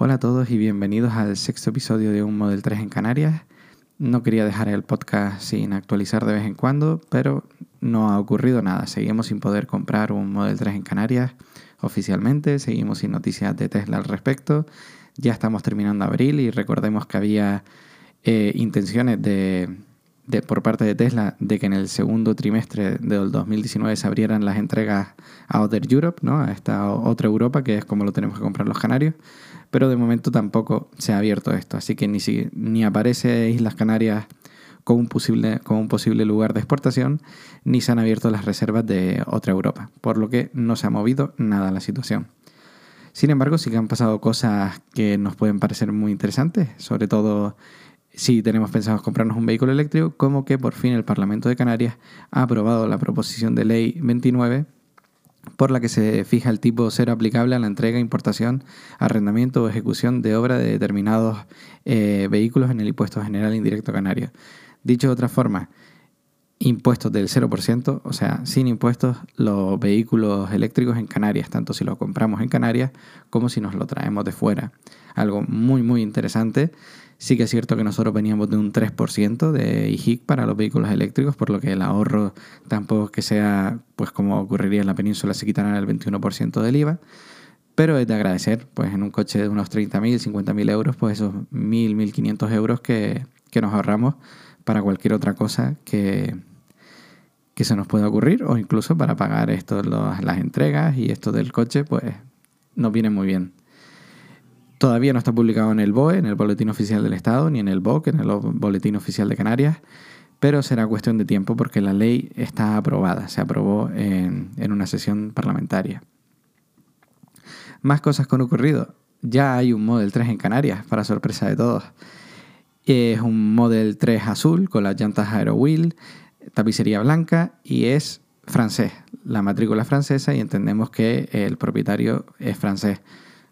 Hola a todos y bienvenidos al sexto episodio de Un Model 3 en Canarias. No quería dejar el podcast sin actualizar de vez en cuando, pero no ha ocurrido nada. Seguimos sin poder comprar un Model 3 en Canarias oficialmente, seguimos sin noticias de Tesla al respecto. Ya estamos terminando abril y recordemos que había eh, intenciones de, por parte de Tesla de que en el segundo trimestre del 2019 se abrieran las entregas a Other Europe, ¿no? a esta otra Europa, que es como lo tenemos que comprar los canarios pero de momento tampoco se ha abierto esto, así que ni, ni aparece Islas Canarias como un, posible, como un posible lugar de exportación, ni se han abierto las reservas de otra Europa, por lo que no se ha movido nada la situación. Sin embargo, sí que han pasado cosas que nos pueden parecer muy interesantes, sobre todo si tenemos pensado comprarnos un vehículo eléctrico, como que por fin el Parlamento de Canarias ha aprobado la proposición de ley 29 por la que se fija el tipo cero aplicable a la entrega, importación, arrendamiento o ejecución de obra de determinados eh, vehículos en el impuesto general indirecto canario. Dicho de otra forma, impuestos del 0%, o sea, sin impuestos los vehículos eléctricos en Canarias, tanto si los compramos en Canarias como si nos lo traemos de fuera. Algo muy, muy interesante Sí que es cierto que nosotros veníamos de un 3% de IHIC para los vehículos eléctricos, por lo que el ahorro tampoco es que sea, pues como ocurriría en la península, se quitarán el 21% del IVA. Pero es de agradecer, pues en un coche de unos 30.000, 50.000 euros, pues esos 1.000, 1.500 euros que, que nos ahorramos para cualquier otra cosa que, que se nos pueda ocurrir o incluso para pagar esto, las entregas y esto del coche, pues nos viene muy bien. Todavía no está publicado en el BOE, en el Boletín Oficial del Estado, ni en el BOC, en el Boletín Oficial de Canarias, pero será cuestión de tiempo porque la ley está aprobada, se aprobó en, una sesión parlamentaria. Más cosas han ocurrido. Ya hay un Model 3 en Canarias, para sorpresa de todos. Es un Model 3 azul con las llantas Aerowheel, tapicería blanca y es francés, la matrícula francesa y entendemos que el propietario es francés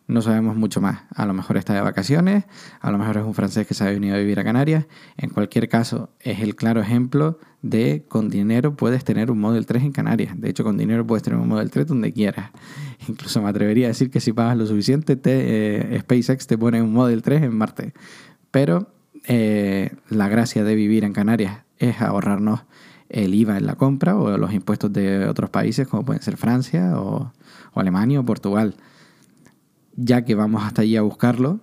no sabemos mucho más. A lo mejor está de vacaciones, a lo mejor es un francés que se ha venido a vivir a Canarias. En cualquier caso, es el claro ejemplo de con dinero puedes tener un Model 3 en Canarias. De hecho, con dinero puedes tener un Model 3 donde quieras. Incluso me atrevería a decir que si pagas lo suficiente, te, eh, SpaceX te pone un Model 3 en Marte. Pero eh, la gracia de vivir en Canarias es ahorrarnos el IVA en la compra o los impuestos de otros países como pueden ser Francia o Alemania o Portugal ya que vamos hasta allí a buscarlo,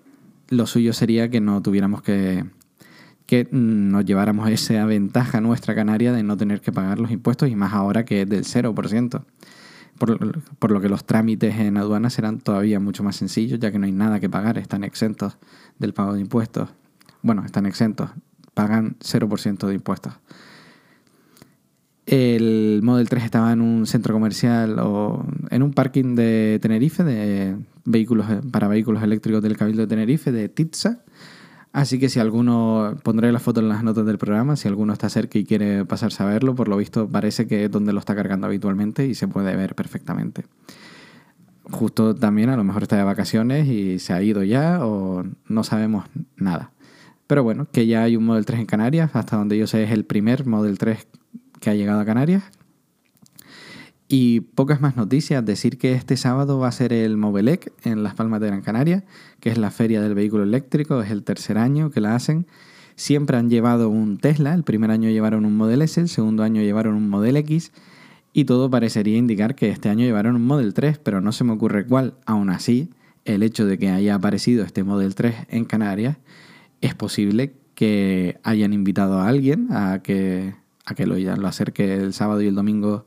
lo suyo sería que no tuviéramos que, que nos lleváramos esa ventaja nuestra canaria de no tener que pagar los impuestos y más ahora que es del 0%. Por, por lo que los trámites en aduanas serán todavía mucho más sencillos, ya que no hay nada que pagar, están exentos del pago de impuestos. Bueno, están exentos, pagan 0% de impuestos. El Model 3 estaba en un centro comercial o en un parking de Tenerife de vehículos para vehículos eléctricos del Cabildo de Tenerife de Titsa. Así que si alguno, pondré la foto en las notas del programa, si alguno está cerca y quiere pasarse a verlo, por lo visto parece que es donde lo está cargando habitualmente y se puede ver perfectamente. Justo también a lo mejor está de vacaciones y se ha ido ya o no sabemos nada. Pero bueno, que ya hay un Model 3 en Canarias, hasta donde yo sé es el primer Model 3 que ha llegado a Canarias. Y pocas más noticias, decir que este sábado va a ser el Movelec en Las Palmas de Gran Canaria, que es la feria del vehículo eléctrico, es el tercer año que la hacen. Siempre han llevado un Tesla, el primer año llevaron un Model S, el segundo año llevaron un Model X y todo parecería indicar que este año llevaron un Model 3, pero no se me ocurre cuál. Aún así, el hecho de que haya aparecido este Model 3 en Canarias, es posible que hayan invitado a alguien a que a que lo, lo acerque el sábado y el domingo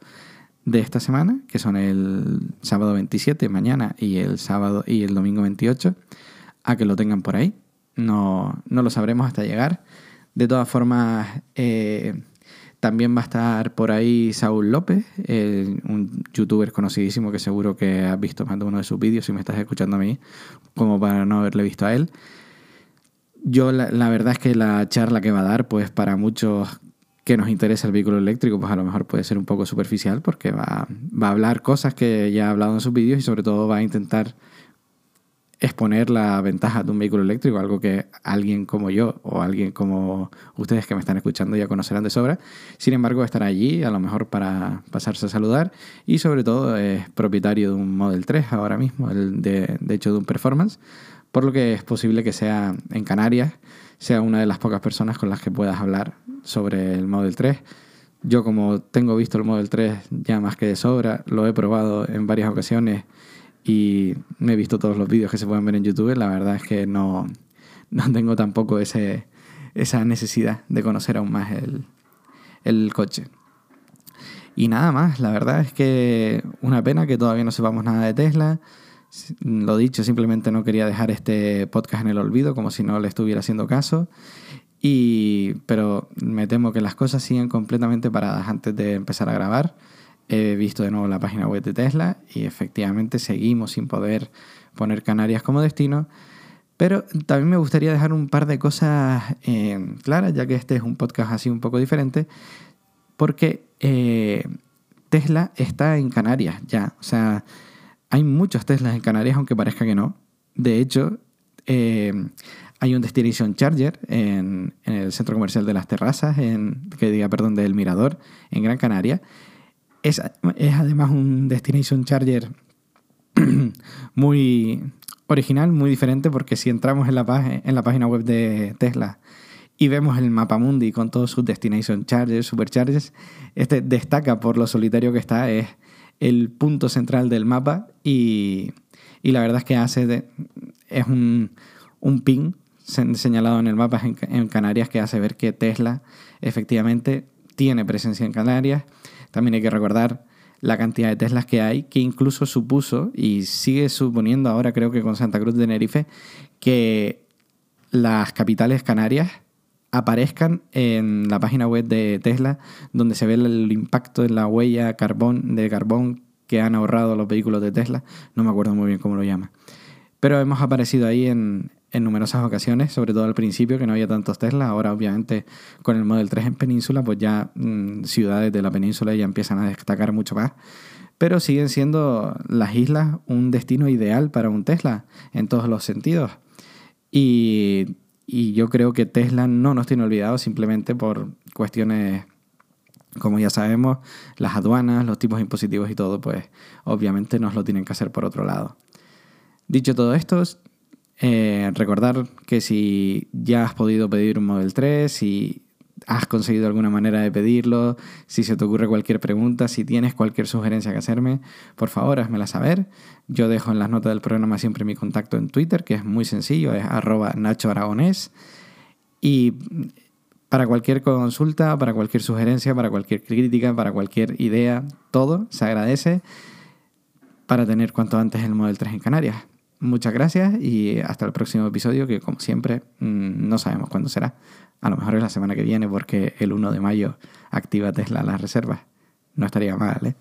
de esta semana, que son el sábado 27, mañana, y el sábado y el domingo 28, a que lo tengan por ahí. No, no lo sabremos hasta llegar. De todas formas, eh, también va a estar por ahí Saúl López, un youtuber conocidísimo que seguro que has visto más de uno de sus vídeos si me estás escuchando a mí, como para no haberle visto a él. Yo la, verdad es que la charla que va a dar, pues para muchos que nos interesa el vehículo eléctrico, pues a lo mejor puede ser un poco superficial porque va, va a hablar cosas que ya ha hablado en sus vídeos y sobre todo va a intentar exponer la ventaja de un vehículo eléctrico, algo que alguien como yo o alguien como ustedes que me están escuchando ya conocerán de sobra. Sin embargo, estará allí a lo mejor para pasarse a saludar y sobre todo es propietario de un Model 3 ahora mismo, el de hecho de un Performance, por lo que es posible que sea en Canarias, sea una de las pocas personas con las que puedas hablar sobre el Model 3. Yo como tengo visto el Model 3 ya más que de sobra, lo he probado en varias ocasiones y me he visto todos los vídeos que se pueden ver en YouTube, la verdad es que no, no tengo tampoco ese, esa necesidad de conocer aún más el, el coche. Y nada más, la verdad es que una pena que todavía no sepamos nada de Tesla. Lo dicho, simplemente no quería dejar este podcast en el olvido, como si no le estuviera haciendo caso. Y, pero me temo que las cosas siguen completamente paradas antes de empezar a grabar. He visto de nuevo la página web de Tesla y efectivamente seguimos sin poder poner Canarias como destino. Pero también me gustaría dejar un par de cosas eh, claras, ya que este es un podcast así un poco diferente, porque eh, Tesla está en Canarias ya. O sea, hay muchos Teslas en Canarias, aunque parezca que no. De hecho, eh, hay un Destination Charger en, el centro comercial de las terrazas, en, que diga, perdón, del Mirador, en Gran Canaria. Es, además un Destination Charger muy original, muy diferente, porque si entramos en la, en la página web de Tesla y vemos el mapa mundi con todos sus destination charges, supercharges, este destaca por lo solitario que está, es el punto central del mapa y, y la verdad es que hace es un, un ping señalado en el mapa en, en Canarias que hace ver que Tesla efectivamente tiene presencia en Canarias. También hay que recordar la cantidad de Teslas que hay, que incluso supuso y sigue suponiendo ahora creo que con Santa Cruz de Tenerife que las capitales canarias aparezcan en la página web de Tesla donde se ve el impacto en la huella carbón de carbón que han ahorrado los vehículos de Tesla, no me acuerdo muy bien cómo lo llama. Pero hemos aparecido ahí en, en numerosas ocasiones, sobre todo al principio que no había tantos Tesla, ahora obviamente con el Model 3 en península, pues ya mm, ciudades de la península ya empiezan a destacar mucho más, pero siguen siendo las islas un destino ideal para un Tesla en todos los sentidos. Y, y yo creo que Tesla no nos tiene olvidados simplemente por cuestiones como ya sabemos, las aduanas, los tipos impositivos y todo, pues obviamente nos lo tienen que hacer por otro lado. Dicho todo esto, eh, recordar que si ya has podido pedir un Model 3, si has conseguido alguna manera de pedirlo, si se te ocurre cualquier pregunta, si tienes cualquier sugerencia que hacerme, por favor, házmela saber. Yo dejo en las notas del programa siempre mi contacto en Twitter, que es muy sencillo, es arroba Nacho Aragonés. Y para cualquier consulta, para cualquier sugerencia, para cualquier crítica, para cualquier idea, todo se agradece para tener cuanto antes el Model 3 en Canarias. Muchas gracias y hasta el próximo episodio que como siempre mm, no sabemos cuándo será. A lo mejor es la semana que viene porque el 1 de mayo activa Tesla las reservas. No estaría mal, ¿eh?